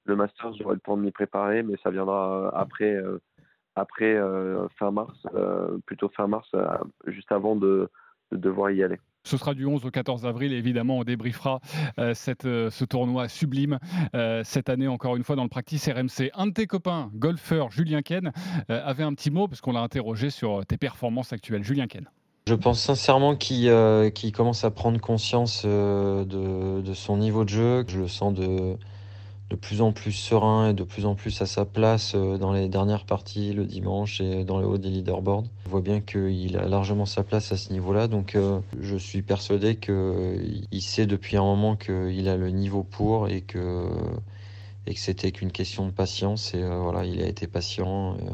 Le Masters, j'aurai le temps de m'y préparer, mais ça viendra euh, après, euh, après euh, fin mars, euh, plutôt fin mars, euh, juste avant de, de devoir y aller. Ce sera du 11 au 14 avril évidemment on débriefera euh, euh, ce tournoi sublime euh, cette année encore une fois dans le practice RMC. Un de tes copains, golfeur Julien Ken, avait un petit mot parce qu'on l'a interrogé sur tes performances actuelles. Julien Ken. Je pense sincèrement qu'il commence à prendre conscience de, de son niveau de jeu. Je le sens de, de plus en plus serein et de plus en plus à sa place euh, dans les dernières parties le dimanche et dans le haut des leaderboards. Je vois bien qu'il a largement sa place à ce niveau-là. Donc euh, je suis persuadé qu'il sait depuis un moment qu'il a le niveau pour et que, et que c'était qu'une question de patience. Et euh, voilà, il a été patient. euh,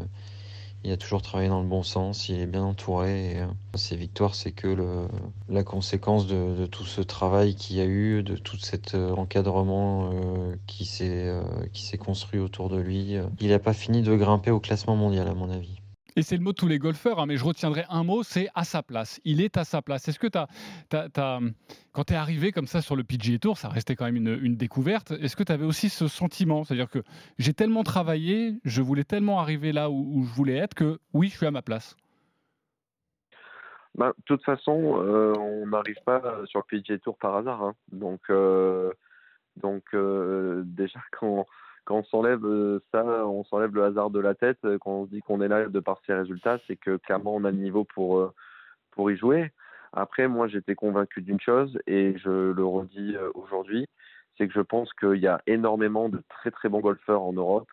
il a toujours travaillé dans le bon sens, il est bien entouré. Et, euh, ces victoires, c'est que la conséquence de, tout ce travail qu'il y a eu, de tout cet euh, encadrement euh, qui s'est construit autour de lui. Il n'a pas fini de grimper au classement mondial, à mon avis. Et c'est le mot de tous les golfeurs, hein, mais je retiendrai un mot, c'est à sa place. Il est à sa place. Est-ce que tu as, quand tu es arrivé comme ça sur le PGA Tour, ça restait quand même une, découverte, est-ce que tu avais aussi ce sentiment? C'est-à-dire que j'ai tellement travaillé, je voulais tellement arriver là où, où je voulais être que oui, je suis à ma place. Ben, de toute façon, euh, on n'arrive pas sur le PGA Tour par hasard. hein. Donc, euh, donc euh, déjà, *laughs* quand, quand on s'enlève euh, ça, on s'enlève le hasard de la tête, euh, quand on se dit qu'on est là de par ses résultats, c'est que clairement, on a le niveau pour, euh, pour y jouer. Après, moi, j'étais convaincu d'une chose, et je le redis aujourd'hui, c'est que je pense qu'il y a énormément de très très bons golfeurs en Europe,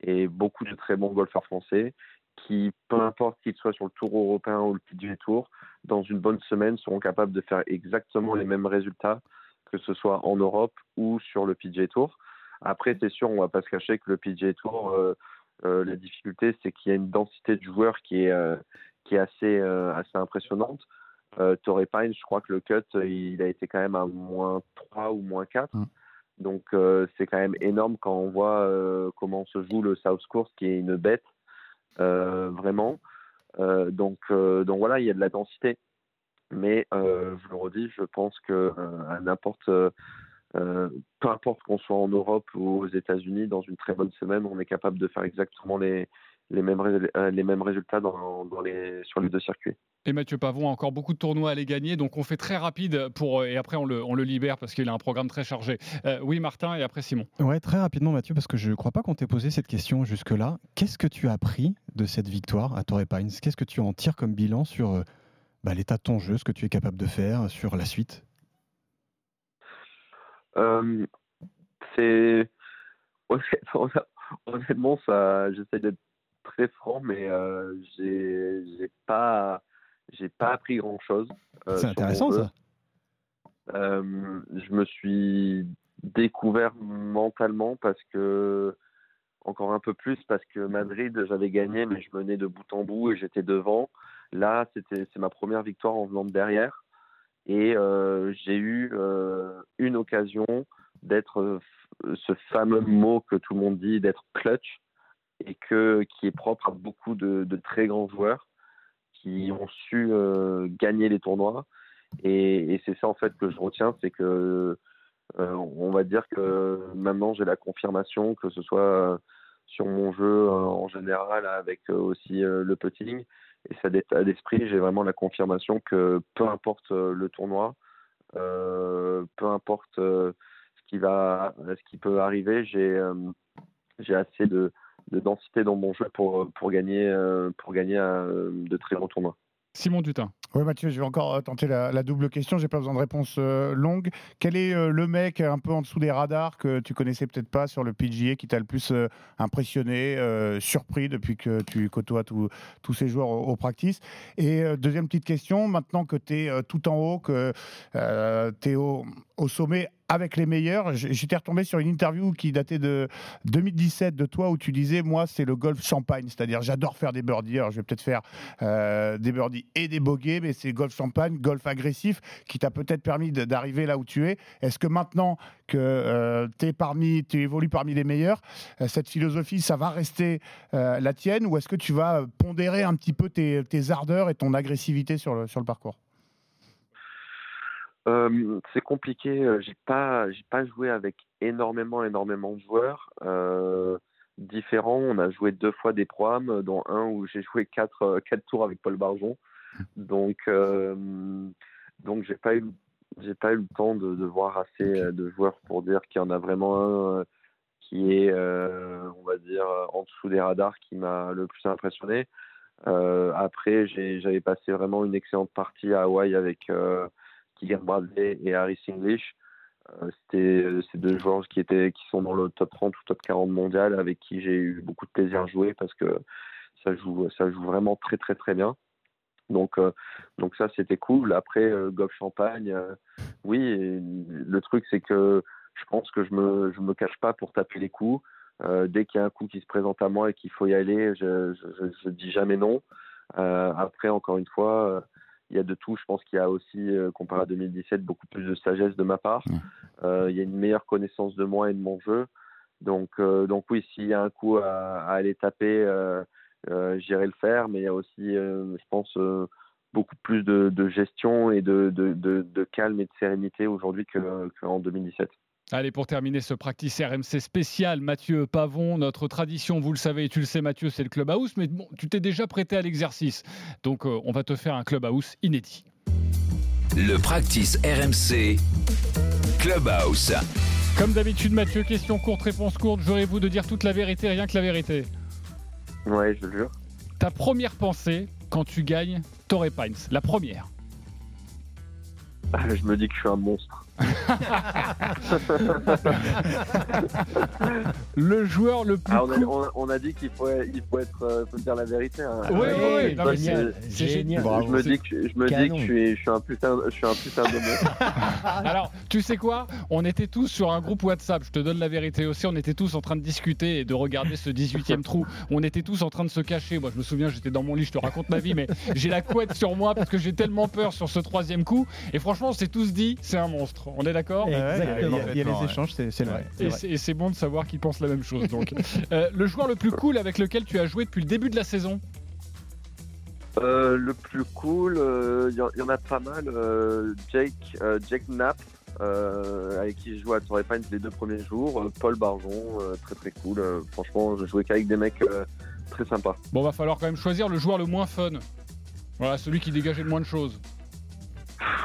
et beaucoup de très bons golfeurs français, qui, peu importe qu'ils soient sur le Tour européen ou le PGA Tour, dans une bonne semaine, seront capables de faire exactement les mêmes résultats, que ce soit en Europe ou sur le PGA Tour. Après, c'est sûr, on va pas se cacher que le PGA Tour, euh, euh, la difficulté, c'est qu'il y a une densité de joueurs qui est, euh, qui est assez, assez impressionnante. Euh, Torrey Pines, je crois que le cut, il a été quand même à moins 3 ou moins 4. Mm. Donc c'est quand même énorme quand on voit comment se joue le South Course, qui est une bête, vraiment. Donc, donc voilà, il y a de la densité. Mais je le redis, je pense que à n'importe, euh, euh, peu importe qu'on soit en Europe ou aux États-Unis, dans une très bonne semaine, on est capable de faire exactement les, les, mêmes, rés- euh, les mêmes résultats dans, dans les, sur les deux circuits. Et Mathieu Pavon a encore beaucoup de tournois à les gagner, donc on fait très rapide pour et après on le, on le libère parce qu'il a un programme très chargé. Euh, oui, Martin, et après Simon. Ouais, très rapidement, Mathieu, parce que je ne crois pas qu'on t'ait posé cette question jusque-là. Qu'est-ce que tu as appris de cette victoire à Torrey Pines? Qu'est-ce que tu en tires comme bilan sur euh, bah, l'état de ton jeu, ce que tu es capable de faire, sur la suite? Euh, c'est honnêtement, *laughs* honnêtement, ça, j'essaie d'être très franc, mais euh, j'ai j'ai pas j'ai pas appris grand chose. C'est intéressant, ça. Euh, je me suis découvert mentalement parce que encore un peu plus parce que Madrid j'avais gagné mais je menais de bout en bout et j'étais devant. Là c'était c'est ma première victoire en venant de derrière et euh, j'ai eu euh, une occasion d'être euh, ce fameux mot que tout le monde dit d'être clutch et que qui est propre à beaucoup de, très grands joueurs qui ont su gagner les tournois. Et, c'est ça en fait que je retiens c'est que on va dire que maintenant j'ai la confirmation que ce soit sur mon jeu en général avec aussi le putting et cet état d'esprit j'ai vraiment la confirmation que peu importe euh, le tournoi euh, peu importe euh, ce qui va ce qui peut arriver j'ai assez de, de densité dans mon jeu pour pour gagner pour gagner de très grands tournois Simon Dutin. Oui, Mathieu, je vais encore euh, tenter la, double question. J'ai pas besoin de réponse euh, longue. Quel est euh, le mec un peu en dessous des radars que tu connaissais peut-être pas sur le PGA qui t'a le plus impressionné, surpris depuis que tu côtoies tous ces joueurs au, practice? Et deuxième petite question, maintenant que tu es tout en haut, que tu es au sommet avec les meilleurs, j'étais retombé sur une interview qui datait de 2017 de toi où tu disais moi c'est le golf champagne, c'est-à-dire j'adore faire des birdies. Alors je vais peut-être faire euh, des birdies et des bogeys, mais c'est golf champagne, golf agressif qui t'a peut-être permis d'arriver là où tu es. Est-ce que maintenant que tu parmi, évolues parmi les meilleurs, euh, cette philosophie, ça va rester euh, la tienne, ou est-ce que tu vas pondérer un petit peu tes, tes ardeurs et ton agressivité sur le, sur le parcours? Euh, c'est compliqué. euh, J'ai pas, j'ai pas joué avec énormément, énormément de joueurs euh, différents. On a joué deux fois des programmes, dont un où j'ai joué quatre, quatre tours avec Paul Barjon. Donc, euh, donc j'ai pas eu, j'ai pas eu le temps de, de voir assez de joueurs pour dire qu'il y en a vraiment un qui est, on va dire, en dessous des radars qui m'a le plus impressionné. Après, j'avais passé vraiment une excellente partie à Hawaï avec Keegan Bradley et Harris English. Euh, C'était euh, ces deux joueurs qui, étaient, qui sont dans le top 30 ou top 40 mondial avec qui j'ai eu beaucoup de plaisir à jouer parce que ça joue, ça joue vraiment très très très bien. Donc, euh, donc ça c'était cool. Après, euh, Golf Champagne, oui, le truc c'est que je pense que je me, je me cache pas pour taper les coups. Dès qu'il y a un coup qui se présente à moi et qu'il faut y aller, je, je, je, je dis jamais non. Après, encore une fois, il y a de tout. Je pense qu'il y a aussi, euh, comparé à 2017, beaucoup plus de sagesse de ma part. Euh, il y a une meilleure connaissance de moi et de mon jeu. Donc, euh, donc oui, s'il y a un coup à, à aller taper, euh, euh, j'irai le faire. Mais il y a aussi, euh, je pense, euh, beaucoup plus de, de gestion et de, de, de, de calme et de sérénité aujourd'hui que- qu'en 2017. Allez, pour terminer ce practice RMC spécial, Mathieu Pavon, notre tradition, vous le savez et tu le sais Mathieu, c'est le clubhouse, mais bon, tu t'es déjà prêté à l'exercice. Donc euh, on va te faire un clubhouse inédit. Le practice RMC Clubhouse. Comme d'habitude Mathieu, question courte, réponse courte, jurez-vous de dire toute la vérité, rien que la vérité. Ouais, je le jure. Ta première pensée quand tu gagnes Torrey Pines, la première. Je me dis que je suis un monstre. *laughs* le joueur le plus Ah, on, a, cool. on a- on a dit qu'il faut, il faut être, euh, faut dire la vérité. hein. Oui, oui, oui, non, mais c'est- génial, je me dis que je me dis Canon. que je suis, je suis un putain, je suis un putain de monstre. *laughs* Alors, tu sais quoi? On était tous sur un groupe WhatsApp, je te donne la vérité aussi, on était tous en train de discuter et de regarder ce 18e trou. On était tous en train de se cacher. Moi, je me souviens, j'étais dans mon lit, je te raconte ma vie, mais j'ai la couette sur moi parce que j'ai tellement peur sur ce troisième coup. Et franchement, on s'est tous dit, c'est un monstre. On est d'accord il y a- les échanges, c'est c'est vrai. et c'est- bon de savoir qu'ils pensent la même chose. Donc, *laughs* Euh, le joueur le plus cool avec lequel tu as joué depuis le début de la saison Euh, le plus cool, il y, en- y en a pas mal. euh, Jake, euh, Jake Knapp, euh, avec qui je jouais à Torrey Pines les deux premiers jours. euh, Paul Barjon, euh, très très cool. euh, franchement, je jouais qu'avec des mecs euh, très sympas. Bon, va falloir quand même choisir le joueur le moins fun. Voilà, celui qui dégageait le moins de choses.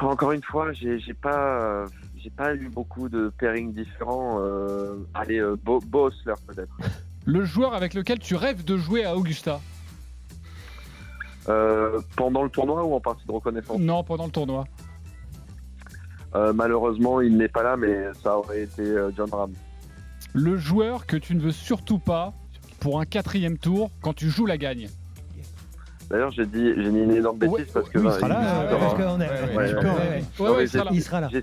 Encore une fois, j'ai pas, euh, j'ai pas eu beaucoup de pairings différents. euh, allez, euh, Bo, Bo Hostler, peut-être. Le joueur avec lequel tu rêves de jouer à Augusta Euh, pendant le tournoi ou en partie de reconnaissance? Non, pendant le tournoi. Malheureusement, il n'est pas là, mais ça aurait été John Ram. Le joueur que tu ne veux surtout pas pour un quatrième tour quand tu joues la gagne. D'ailleurs, j'ai dit, j'ai dit une énorme bêtise Ouais, parce que oui, il sera là, il- sera- là. J'ai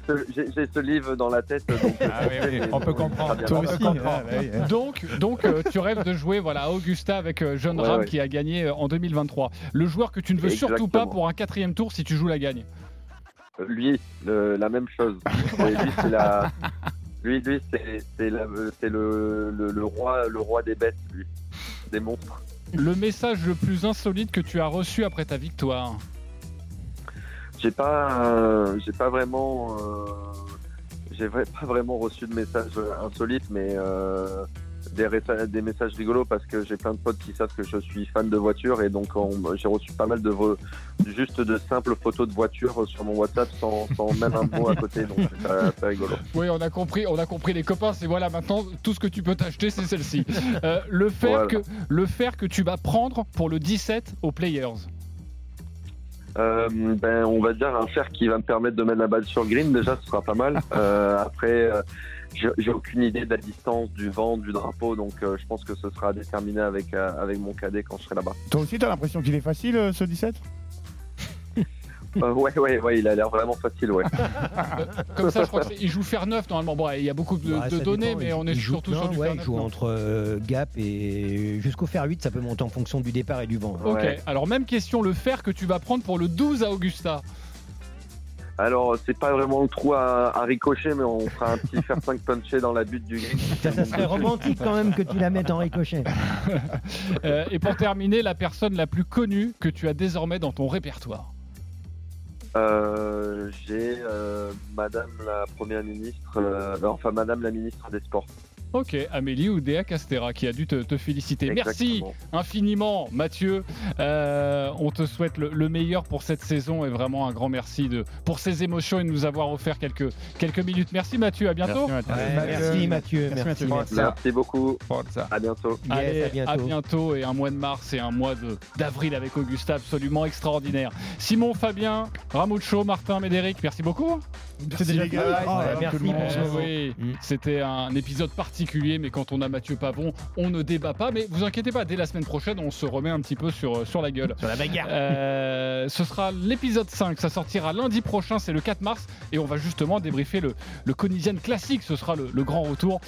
ce, livre dans la tête. Donc, Ah oui, oui, on peut comprendre. Toi peut aussi. comprendre. ah, ouais, ouais. Donc, donc euh, tu rêves de jouer voilà, à Augusta avec euh, John Ouais, Ram ouais. qui a gagné euh, en 2023. Le joueur que tu ne veux surtout pas pour un quatrième tour si tu joues la gagne. Lui, le- la même chose. *laughs* Et lui, c'est la. Lui, lui, c'est le, le roi, le roi des bêtes, lui, des monstres. Le message le plus insolite que tu as reçu après ta victoire. J'ai pas, euh, j'ai pas vraiment, euh, *laughs* pas vraiment reçu de messages insolites, mais euh, des, messages rigolos parce que j'ai plein de potes qui savent que je suis fan de voitures et donc on- j'ai reçu pas mal de juste de simples photos de voitures sur mon WhatsApp sans, sans même un mot à côté, donc c'est rigolo. Oui, on a compris, on a compris les copains. C'est voilà, maintenant tout ce que tu peux t'acheter, c'est celle-ci. Euh, le fer Voilà. que le fer que tu vas prendre pour le 17 aux Players. Euh, ben, on va dire un fer qui va me permettre de mettre la balle sur green, déjà, ce sera pas mal. Euh, après, j'ai aucune idée de la distance, du vent, du drapeau, donc euh, je pense que ce sera déterminé avec, euh, avec mon cadet quand je serai là-bas. Toi aussi, t'as l'impression qu'il est facile euh, ce 17 Euh, ouais, ouais, ouais, il a l'air vraiment facile, ouais. *laughs* Comme ça, je crois qu'il joue fer 9 normalement. Bon, il y a beaucoup de, Bah, données, dépend, mais il- on est surtout sur du ouais, il 9. joue non entre euh, gap et jusqu'au fer 8, ça peut monter en fonction du départ et du vent. Ok, Ouais. alors même question, le fer que tu vas prendre pour le 12 à Augusta. Alors, c'est pas vraiment le trou à, à ricocher, mais on fera un petit fer 5 punché dans la butte du green. Ça, ça serait romantique quand même que tu la mettes en ricochet. *laughs* Euh, et pour terminer, la personne la plus connue que tu as désormais dans ton répertoire. Euh, j'ai euh, Madame la Première ministre, euh, enfin Madame la ministre des Sports. Ok, Amélie Oudéa Castera qui a dû te, te féliciter. Merci infiniment, Mathieu. Euh, on te souhaite le, le meilleur pour cette saison et vraiment un grand merci de, pour ces émotions et de nous avoir offert quelques, quelques minutes. Merci Mathieu, à bientôt. Merci, Mathieu. Ouais, merci Mathieu, Merci, merci. Mathieu. merci. Merci beaucoup. Forza. À bientôt. Yes, Allez, à bientôt. bientôt et un mois de mars et un mois de- d'avril avec Augusta absolument extraordinaire. Simon, Fabien, Ramucho, Martin, Médéric, merci beaucoup. Déjà les gars. Oh, Ouais, merci oui, Mm. c'était un épisode particulier, mais quand on a Mathieu Pavon, on ne débat pas. Mais vous inquiétez pas, dès la semaine prochaine, on se remet un petit peu sur, sur la gueule. Sur la bagarre. Euh, ce sera l'épisode 5, ça sortira lundi prochain, c'est le 4 mars, et on va justement débriefer le, le classique. Ce sera le, le grand retour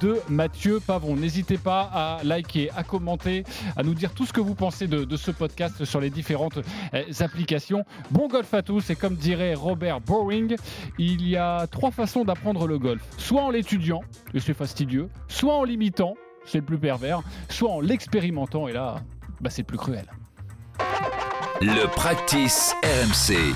de Mathieu Pavon. N'hésitez pas à liker, à commenter, à nous dire tout ce que vous pensez de, de ce podcast sur les différentes euh, applications. Bon golf à tous, et comme dirait Robert Boring, il y a trois façons d'apprendre le golf. Soit en l'étudiant, et c'est fastidieux, soit en l'imitant, c'est le plus pervers, soit en l'expérimentant, et là, bah, c'est le plus cruel. Le practice RMC.